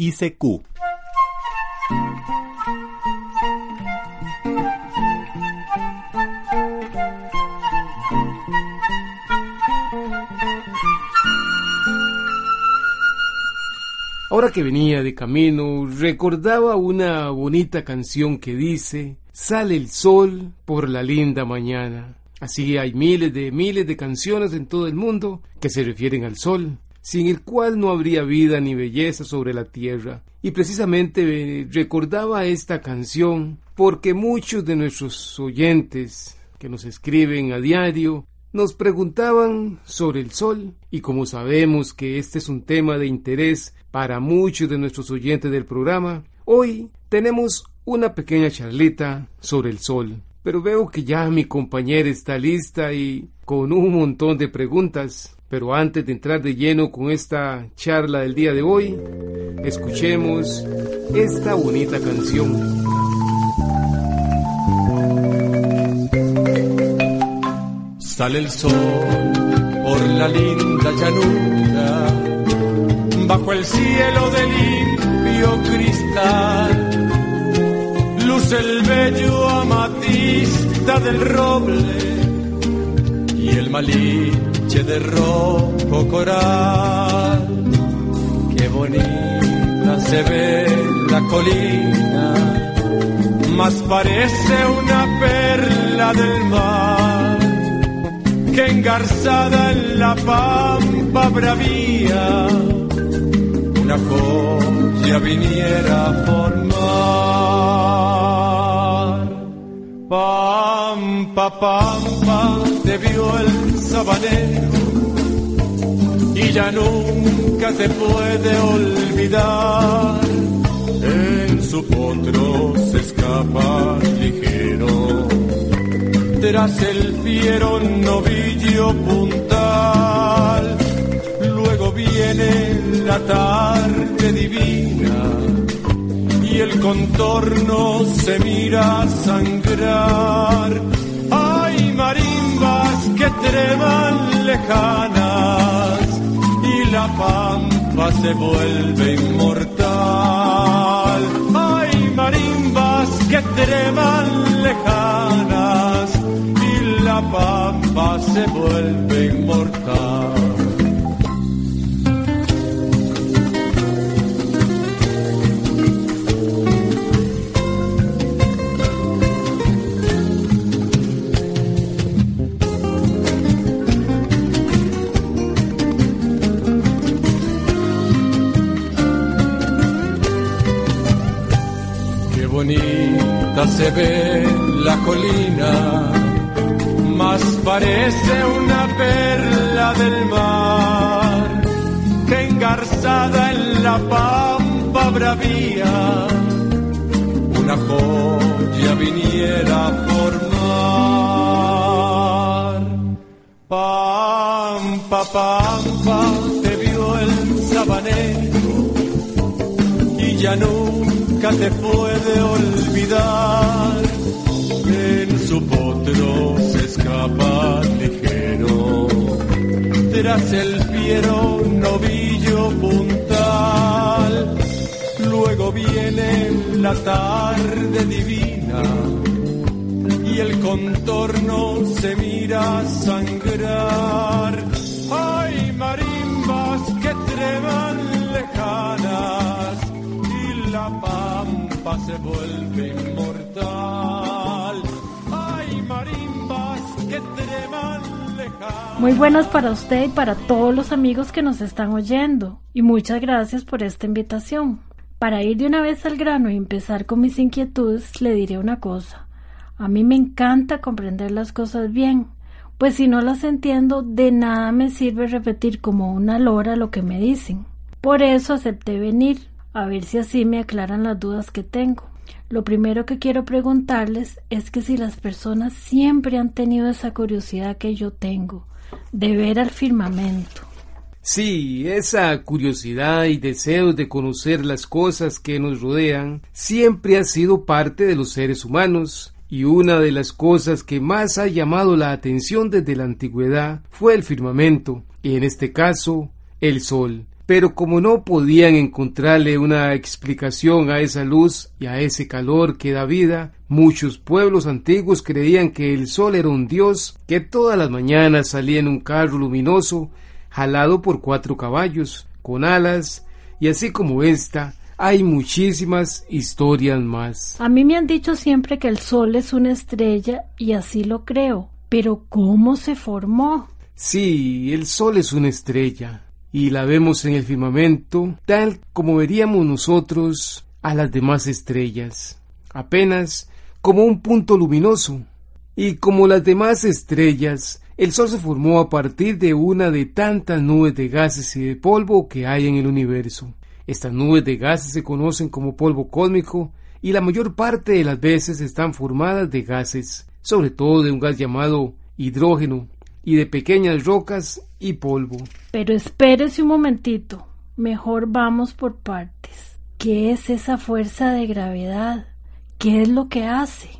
ICQ. Ahora que venía de camino, recordaba una bonita canción que dice, Sale el sol por la linda mañana. Así hay miles de miles de canciones en todo el mundo que se refieren al sol, sin el cual no habría vida ni belleza sobre la tierra. Y precisamente eh, recordaba esta canción porque muchos de nuestros oyentes que nos escriben a diario nos preguntaban sobre el sol y como sabemos que este es un tema de interés para muchos de nuestros oyentes del programa, hoy tenemos una pequeña charlita sobre el sol. Pero veo que ya mi compañera está lista y con un montón de preguntas. Pero antes de entrar de lleno con esta charla del día de hoy, escuchemos esta bonita canción. Sale el sol por la linda llanura, bajo el cielo de limpio cristal. Luce el bello amatista del roble y el de rojo coral. Qué bonita se ve la colina, más parece una perla del mar que engarzada en la pampa bravía, una joya viniera a formar. Pampa, pampa, te vio el y ya nunca te puede olvidar. En su potro se escapa ligero tras el fiero novillo puntal. Luego viene la tarde divina y el contorno se mira sangrar. Hay marimbas que treman lejanas y la pampa se vuelve inmortal. Colina, más parece una perla del mar, que engarzada en la pampa bravía, una joya viniera a formar. Pampa, pampa, te vio el sabanero y ya nunca te puede olvidar. En su potro se escapa ligero, tras el fiero novillo puntal. Luego viene la tarde divina y el contorno se mira sangrar. Hay marimbas que treman lejanas y la pampa se vuelve inmortal. Muy buenas para usted y para todos los amigos que nos están oyendo. Y muchas gracias por esta invitación. Para ir de una vez al grano y empezar con mis inquietudes, le diré una cosa. A mí me encanta comprender las cosas bien, pues si no las entiendo, de nada me sirve repetir como una lora lo que me dicen. Por eso acepté venir, a ver si así me aclaran las dudas que tengo. Lo primero que quiero preguntarles es que si las personas siempre han tenido esa curiosidad que yo tengo, de ver al firmamento. Sí, esa curiosidad y deseo de conocer las cosas que nos rodean siempre ha sido parte de los seres humanos, y una de las cosas que más ha llamado la atención desde la antigüedad fue el firmamento, y en este caso, el sol. Pero como no podían encontrarle una explicación a esa luz y a ese calor que da vida, muchos pueblos antiguos creían que el sol era un dios que todas las mañanas salía en un carro luminoso jalado por cuatro caballos, con alas, y así como esta, hay muchísimas historias más. A mí me han dicho siempre que el sol es una estrella y así lo creo. Pero ¿cómo se formó? Sí, el sol es una estrella, y la vemos en el firmamento tal como veríamos nosotros a las demás estrellas, apenas como un punto luminoso. Y como las demás estrellas, el Sol se formó a partir de una de tantas nubes de gases y de polvo que hay en el universo. Estas nubes de gases se conocen como polvo cósmico y la mayor parte de las veces están formadas de gases, sobre todo de un gas llamado hidrógeno y de pequeñas rocas y polvo. Pero espérese un momentito. Mejor vamos por partes. ¿Qué es esa fuerza de gravedad? ¿Qué es lo que hace?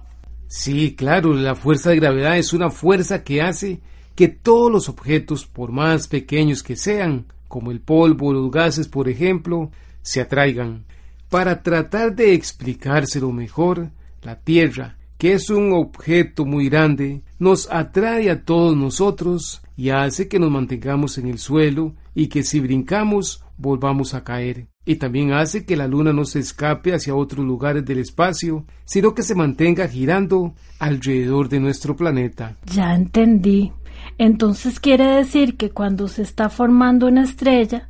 Sí, claro, la fuerza de gravedad es una fuerza que hace que todos los objetos, por más pequeños que sean, como el polvo o los gases, por ejemplo, se atraigan. Para tratar de explicárselo mejor, la Tierra, que es un objeto muy grande, nos atrae a todos nosotros y hace que nos mantengamos en el suelo y que si brincamos volvamos a caer. Y también hace que la luna no se escape hacia otros lugares del espacio, sino que se mantenga girando alrededor de nuestro planeta. Ya entendí. Entonces quiere decir que cuando se está formando una estrella,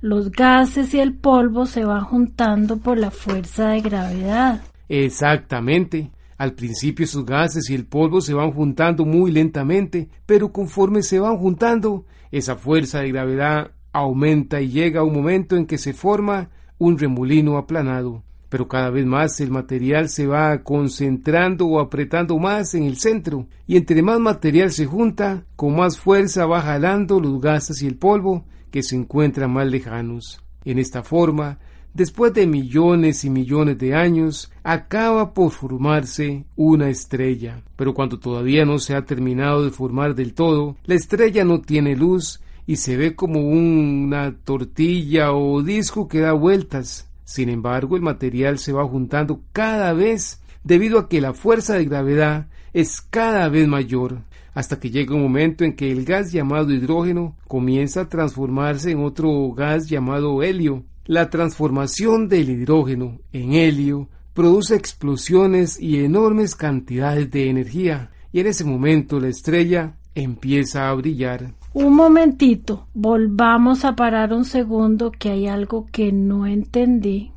los gases y el polvo se van juntando por la fuerza de gravedad. Exactamente. Al principio esos gases y el polvo se van juntando muy lentamente, pero conforme se van juntando, esa fuerza de gravedad aumenta y llega un momento en que se forma un remolino aplanado. Pero cada vez más el material se va concentrando o apretando más en el centro, y entre más material se junta, con más fuerza va jalando los gases y el polvo que se encuentran más lejanos. En esta forma, después de millones y millones de años, acaba por formarse una estrella. Pero cuando todavía no se ha terminado de formar del todo, la estrella no tiene luz y se ve como una tortilla o disco que da vueltas. Sin embargo, el material se va juntando cada vez debido a que la fuerza de gravedad es cada vez mayor, hasta que llega un momento en que el gas llamado hidrógeno comienza a transformarse en otro gas llamado helio. La transformación del hidrógeno en helio produce explosiones y enormes cantidades de energía, y en ese momento la estrella empieza a brillar. Un momentito, volvamos a parar un segundo que hay algo que no entendí.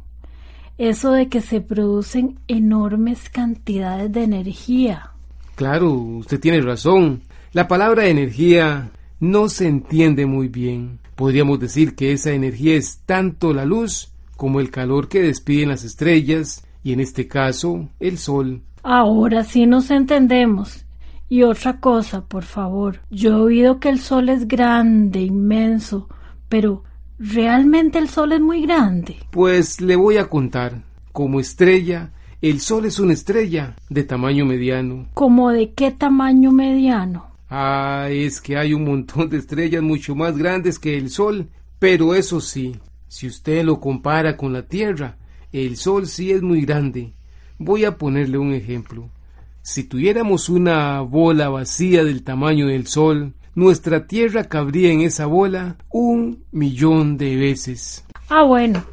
Eso de que se producen enormes cantidades de energía. Claro, usted tiene razón. La palabra energía no se entiende muy bien. Podríamos decir que esa energía es tanto la luz como el calor que despiden las estrellas y en este caso el sol. Ahora sí nos entendemos. Y otra cosa, por favor. Yo he oído que el sol es grande, inmenso, pero ¿realmente el sol es muy grande? Pues le voy a contar. Como estrella, el sol es una estrella de tamaño mediano. ¿Como de qué tamaño mediano? Ah, es que hay un montón de estrellas mucho más grandes que el sol. Pero eso sí, si usted lo compara con la Tierra, el sol sí es muy grande. Voy a ponerle un ejemplo. Si tuviéramos una bola vacía del tamaño del sol, nuestra Tierra cabría en esa bola un millón de veces. Ah, bueno,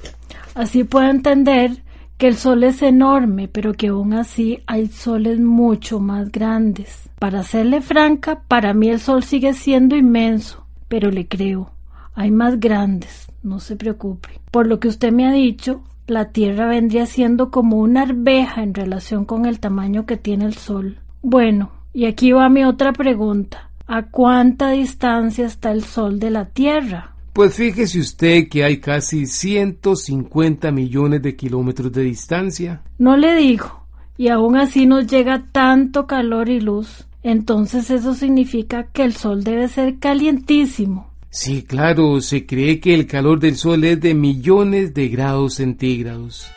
así puedo entender que el sol es enorme, pero que aún así hay soles mucho más grandes. Para serle franca, para mí el sol sigue siendo inmenso, pero le creo. Hay más grandes, no se preocupe. Por lo que usted me ha dicho, la Tierra vendría siendo como una arveja en relación con el tamaño que tiene el Sol. Bueno, y aquí va mi otra pregunta. ¿A cuánta distancia está el Sol de la Tierra? Pues fíjese usted que hay casi 150 millones de kilómetros de distancia. No le digo. Y aún así nos llega tanto calor y luz. Entonces eso significa que el sol debe ser calientísimo. Sí, claro, se cree que el calor del sol es de millones de grados centígrados.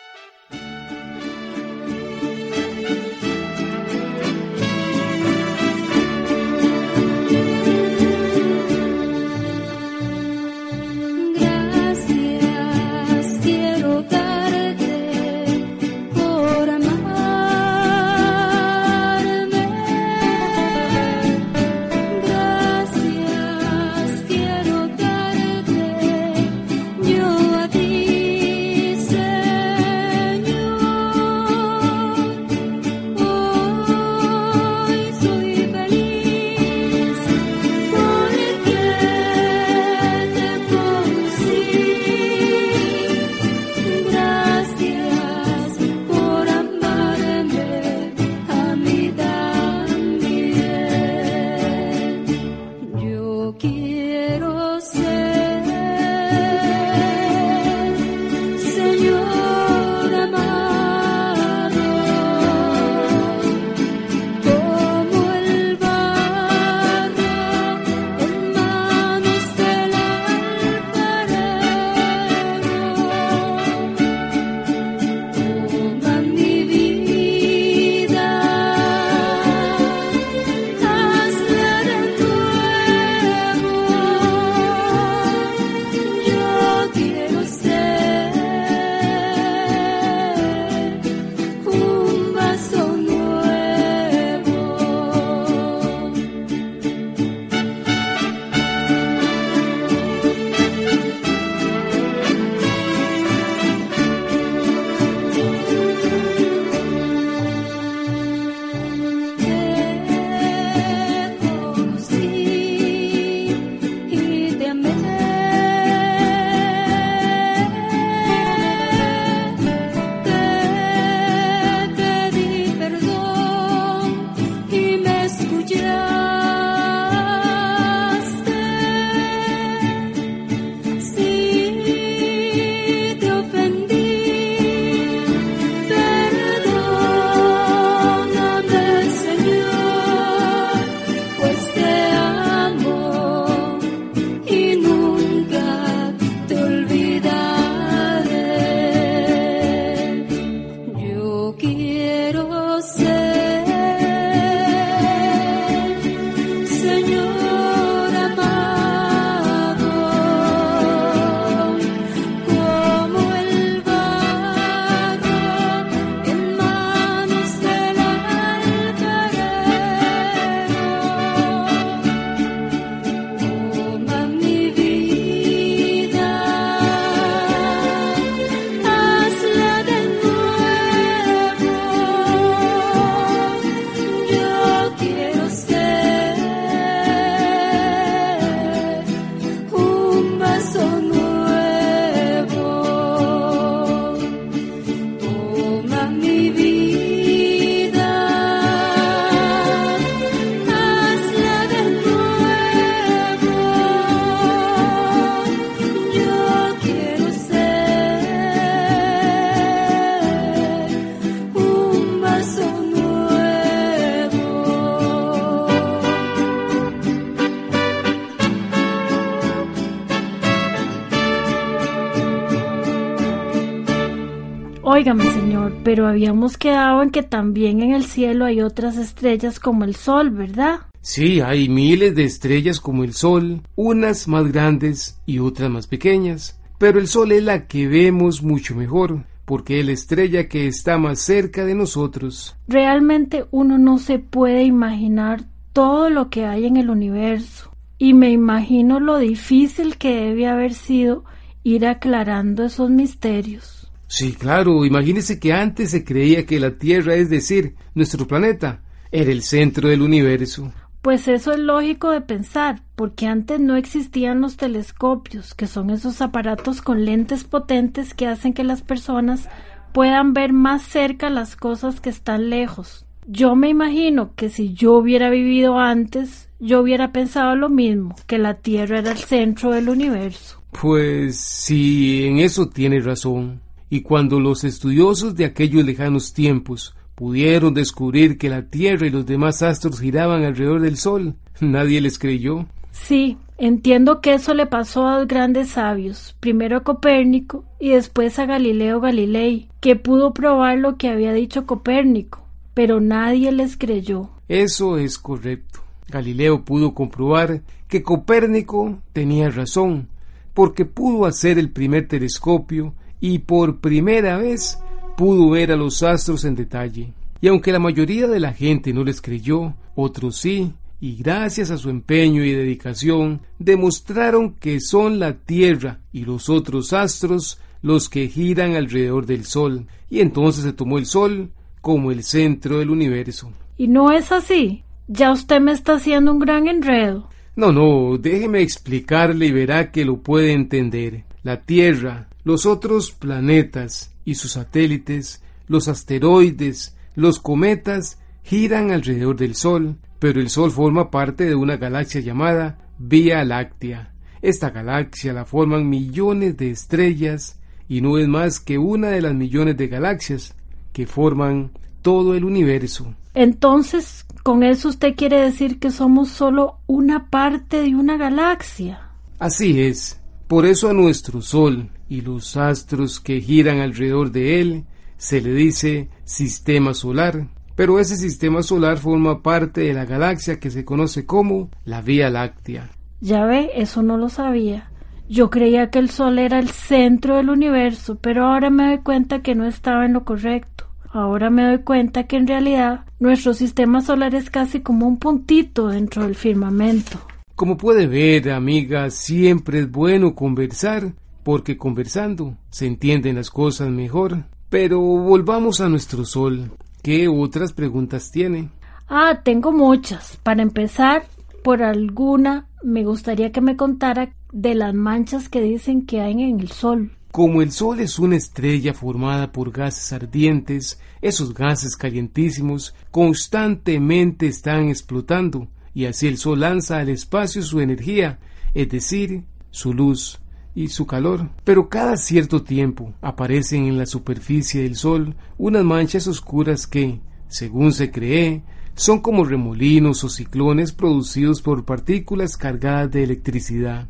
Pero habíamos quedado en que también en el cielo hay otras estrellas como el sol, ¿verdad? Sí, hay miles de estrellas como el Sol, unas más grandes y otras más pequeñas, pero el Sol es la que vemos mucho mejor, porque es la estrella que está más cerca de nosotros. Realmente uno no se puede imaginar todo lo que hay en el universo. Y me imagino lo difícil que debe haber sido ir aclarando esos misterios. Sí, claro, imagínese que antes se creía que la Tierra, es decir, nuestro planeta, era el centro del universo. Pues eso es lógico de pensar, porque antes no existían los telescopios, que son esos aparatos con lentes potentes que hacen que las personas puedan ver más cerca las cosas que están lejos. Yo me imagino que si yo hubiera vivido antes, yo hubiera pensado lo mismo, que la Tierra era el centro del universo. Pues sí, en eso tiene razón. Y cuando los estudiosos de aquellos lejanos tiempos pudieron descubrir que la Tierra y los demás astros giraban alrededor del Sol, nadie les creyó. Sí, entiendo que eso le pasó a los grandes sabios, primero a Copérnico y después a Galileo Galilei, que pudo probar lo que había dicho Copérnico, pero nadie les creyó. Eso es correcto. Galileo pudo comprobar que Copérnico tenía razón, porque pudo hacer el primer telescopio y por primera vez pudo ver a los astros en detalle. Y aunque la mayoría de la gente no les creyó, otros sí, y gracias a su empeño y dedicación, demostraron que son la Tierra y los otros astros los que giran alrededor del Sol, y entonces se tomó el Sol como el centro del universo. Y no es así. Ya usted me está haciendo un gran enredo. No, no, déjeme explicarle y verá que lo puede entender. La Tierra, los otros planetas y sus satélites, los asteroides, los cometas, giran alrededor del Sol, pero el Sol forma parte de una galaxia llamada Vía Láctea. Esta galaxia la forman millones de estrellas y no es más que una de las millones de galaxias que forman todo el universo. Entonces, con eso usted quiere decir que somos solo una parte de una galaxia. Así es. Por eso a nuestro Sol y los astros que giran alrededor de él se le dice sistema solar. Pero ese sistema solar forma parte de la galaxia que se conoce como la Vía Láctea. Ya ve, eso no lo sabía. Yo creía que el Sol era el centro del universo, pero ahora me doy cuenta que no estaba en lo correcto. Ahora me doy cuenta que en realidad nuestro sistema solar es casi como un puntito dentro del firmamento. Como puede ver, amiga, siempre es bueno conversar, porque conversando se entienden las cosas mejor. Pero volvamos a nuestro Sol. ¿Qué otras preguntas tiene? Ah, tengo muchas. Para empezar, por alguna, me gustaría que me contara de las manchas que dicen que hay en el Sol. Como el Sol es una estrella formada por gases ardientes, esos gases calientísimos constantemente están explotando y así el Sol lanza al espacio su energía, es decir, su luz y su calor. Pero cada cierto tiempo aparecen en la superficie del Sol unas manchas oscuras que, según se cree, son como remolinos o ciclones producidos por partículas cargadas de electricidad.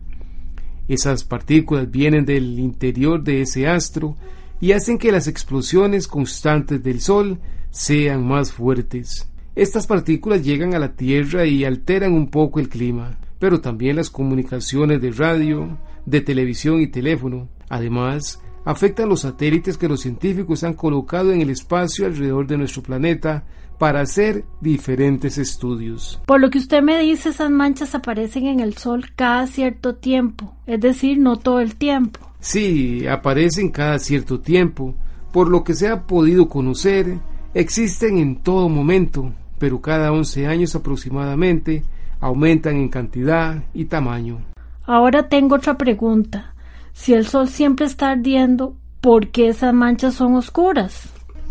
Esas partículas vienen del interior de ese astro y hacen que las explosiones constantes del Sol sean más fuertes. Estas partículas llegan a la Tierra y alteran un poco el clima, pero también las comunicaciones de radio, de televisión y teléfono. Además, afectan los satélites que los científicos han colocado en el espacio alrededor de nuestro planeta para hacer diferentes estudios. Por lo que usted me dice, esas manchas aparecen en el Sol cada cierto tiempo, es decir, no todo el tiempo. Sí, aparecen cada cierto tiempo, por lo que se ha podido conocer, existen en todo momento, pero cada 11 años aproximadamente aumentan en cantidad y tamaño. Ahora tengo otra pregunta. Si el Sol siempre está ardiendo, ¿por qué esas manchas son oscuras?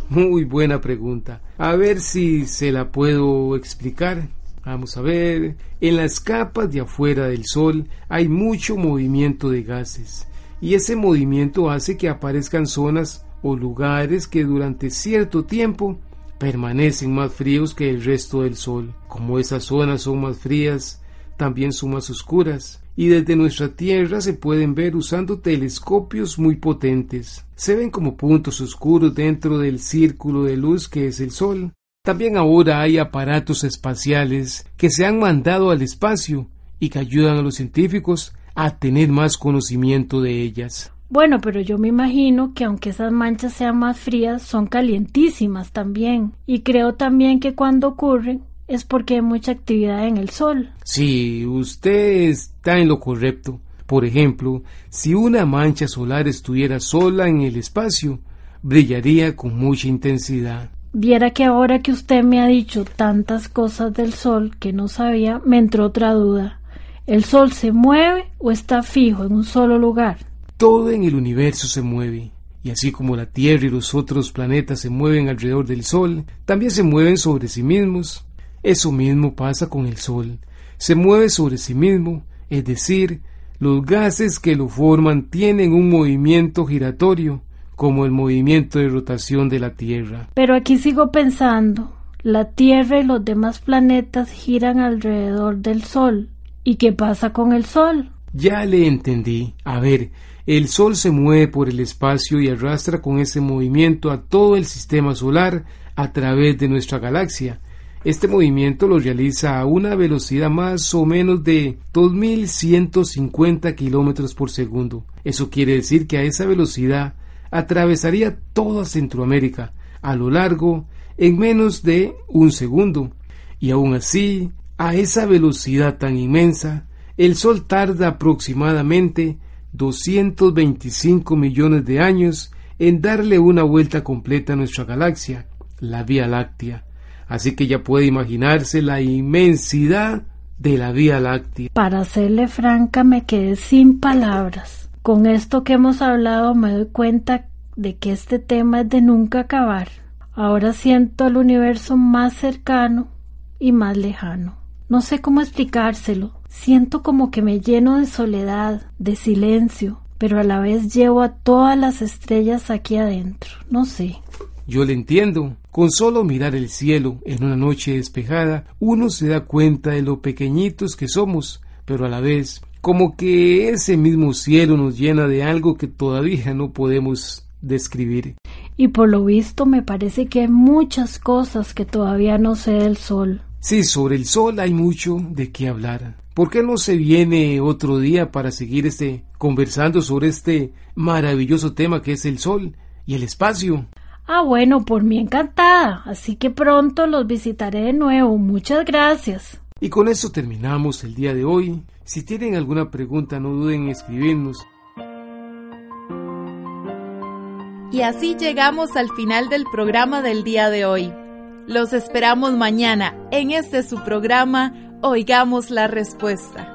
Muy buena pregunta. A ver si se la puedo explicar. Vamos a ver. En las capas de afuera del Sol hay mucho movimiento de gases y ese movimiento hace que aparezcan zonas o lugares que durante cierto tiempo permanecen más fríos que el resto del Sol. Como esas zonas son más frías, también son más oscuras y desde nuestra Tierra se pueden ver usando telescopios muy potentes. Se ven como puntos oscuros dentro del círculo de luz que es el Sol. También ahora hay aparatos espaciales que se han mandado al espacio y que ayudan a los científicos a tener más conocimiento de ellas. Bueno, pero yo me imagino que aunque esas manchas sean más frías, son calientísimas también. Y creo también que cuando ocurren es porque hay mucha actividad en el sol. Sí, usted está en lo correcto. Por ejemplo, si una mancha solar estuviera sola en el espacio, brillaría con mucha intensidad. Viera que ahora que usted me ha dicho tantas cosas del sol que no sabía, me entró otra duda. ¿El sol se mueve o está fijo en un solo lugar? Todo en el universo se mueve, y así como la Tierra y los otros planetas se mueven alrededor del Sol, también se mueven sobre sí mismos. Eso mismo pasa con el Sol. Se mueve sobre sí mismo, es decir, los gases que lo forman tienen un movimiento giratorio, como el movimiento de rotación de la Tierra. Pero aquí sigo pensando. La Tierra y los demás planetas giran alrededor del Sol. ¿Y qué pasa con el Sol? Ya le entendí. A ver, el Sol se mueve por el espacio y arrastra con ese movimiento a todo el sistema solar a través de nuestra galaxia. Este movimiento lo realiza a una velocidad más o menos de 2150 kilómetros por segundo. Eso quiere decir que a esa velocidad atravesaría toda Centroamérica a lo largo en menos de un segundo. Y aún así, a esa velocidad tan inmensa, el Sol tarda aproximadamente 225 millones de años en darle una vuelta completa a nuestra galaxia, la Vía Láctea. Así que ya puede imaginarse la inmensidad de la Vía Láctea. Para serle franca, me quedé sin palabras. Con esto que hemos hablado me doy cuenta de que este tema es de nunca acabar. Ahora siento el universo más cercano y más lejano. No sé cómo explicárselo. Siento como que me lleno de soledad, de silencio, pero a la vez llevo a todas las estrellas aquí adentro. No sé. Yo le entiendo. Con solo mirar el cielo en una noche despejada, uno se da cuenta de lo pequeñitos que somos, pero a la vez, como que ese mismo cielo nos llena de algo que todavía no podemos describir. Y por lo visto me parece que hay muchas cosas que todavía no sé del sol. Sí, sobre el sol hay mucho de qué hablar. ¿Por qué no se viene otro día para seguir este conversando sobre este maravilloso tema que es el sol y el espacio? Ah, bueno, por mí encantada. Así que pronto los visitaré de nuevo. Muchas gracias. Y con eso terminamos el día de hoy. Si tienen alguna pregunta, no duden en escribirnos. Y así llegamos al final del programa del día de hoy. Los esperamos mañana en este su programa Oigamos la Respuesta.